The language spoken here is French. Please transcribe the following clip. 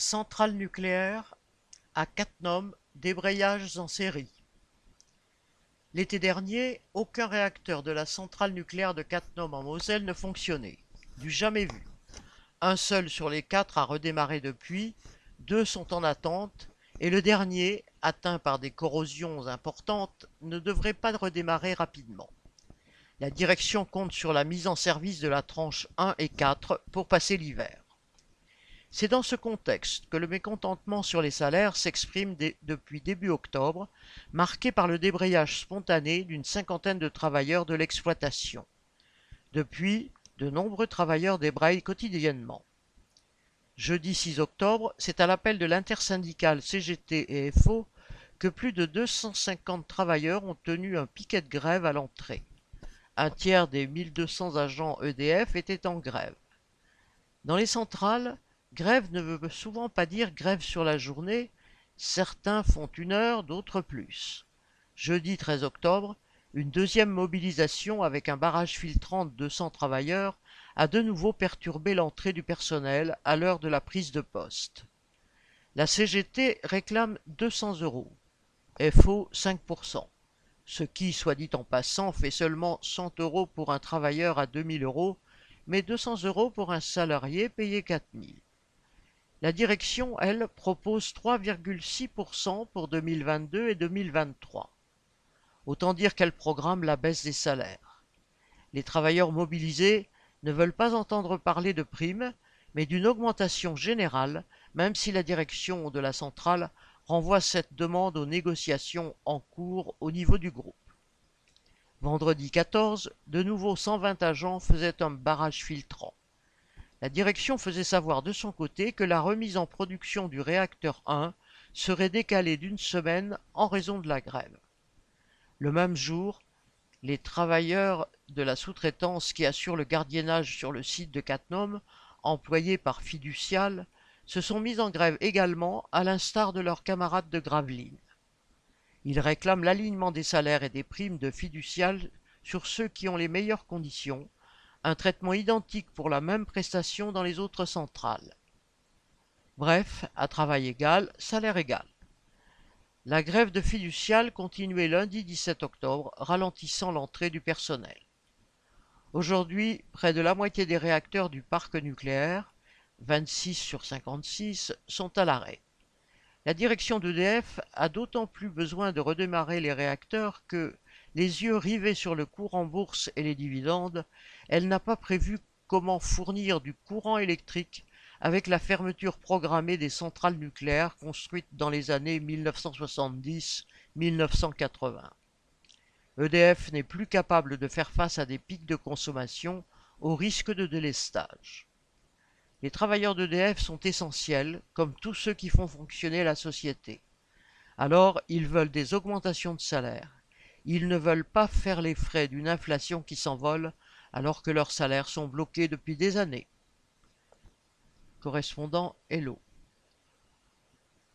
Centrale nucléaire à Cattenom, débrayages en série. L'été dernier, aucun réacteur de la centrale nucléaire de Cattenom en Moselle ne fonctionnait. Du jamais vu. Un seul sur les quatre a redémarré depuis, deux sont en attente, et le dernier, atteint par des corrosions importantes, ne devrait pas redémarrer rapidement. La direction compte sur la mise en service de la tranche 1 et 4 pour passer l'hiver. C'est dans ce contexte que le mécontentement sur les salaires s'exprime depuis début octobre, marqué par le débrayage spontané d'une cinquantaine de travailleurs de l'exploitation. Depuis, de nombreux travailleurs débrayent quotidiennement. Jeudi 6 octobre, c'est à l'appel de l'intersyndicale CGT et FO que plus de 250 travailleurs ont tenu un piquet de grève à l'entrée. Un tiers des 1200 agents EDF étaient en grève. Dans les centrales, Grève ne veut souvent pas dire grève sur la journée, certains font une heure, d'autres plus. Jeudi 13 octobre, une deuxième mobilisation avec un barrage filtrant de 200 travailleurs a de nouveau perturbé l'entrée du personnel à l'heure de la prise de poste. La CGT réclame 200 euros, FO 5%, ce qui, soit dit en passant, fait seulement 100 euros pour un travailleur à 2000 euros, mais 200 euros pour un salarié payé 4000. La direction, elle, propose 3,6% pour 2022 et 2023. Autant dire qu'elle programme la baisse des salaires. Les travailleurs mobilisés ne veulent pas entendre parler de primes, mais d'une augmentation générale, même si la direction de la centrale renvoie cette demande aux négociations en cours au niveau du groupe. Vendredi 14, de nouveau 120 agents faisaient un barrage filtrant. La direction faisait savoir de son côté que la remise en production du réacteur 1 serait décalée d'une semaine en raison de la grève. Le même jour, les travailleurs de la sous-traitance qui assurent le gardiennage sur le site de Catnum, employés par Fiducial, se sont mis en grève également, à l'instar de leurs camarades de Gravelines. Ils réclament l'alignement des salaires et des primes de Fiducial sur ceux qui ont les meilleures conditions, un traitement identique pour la même prestation dans les autres centrales. Bref, à travail égal, salaire égal. La grève de fiducial continuait lundi 17 octobre, ralentissant l'entrée du personnel. Aujourd'hui, près de la moitié des réacteurs du parc nucléaire, 26 sur 56, sont à l'arrêt. La direction d'EDF a d'autant plus besoin de redémarrer les réacteurs que, les yeux rivés sur le cours en bourse et les dividendes, elle n'a pas prévu comment fournir du courant électrique avec la fermeture programmée des centrales nucléaires construites dans les années 1970-1980. EDF n'est plus capable de faire face à des pics de consommation au risque de délestage. Les travailleurs d'EDF sont essentiels, comme tous ceux qui font fonctionner la société. Alors, ils veulent des augmentations de salaire. Ils ne veulent pas faire les frais d'une inflation qui s'envole alors que leurs salaires sont bloqués depuis des années. Correspondant Hello.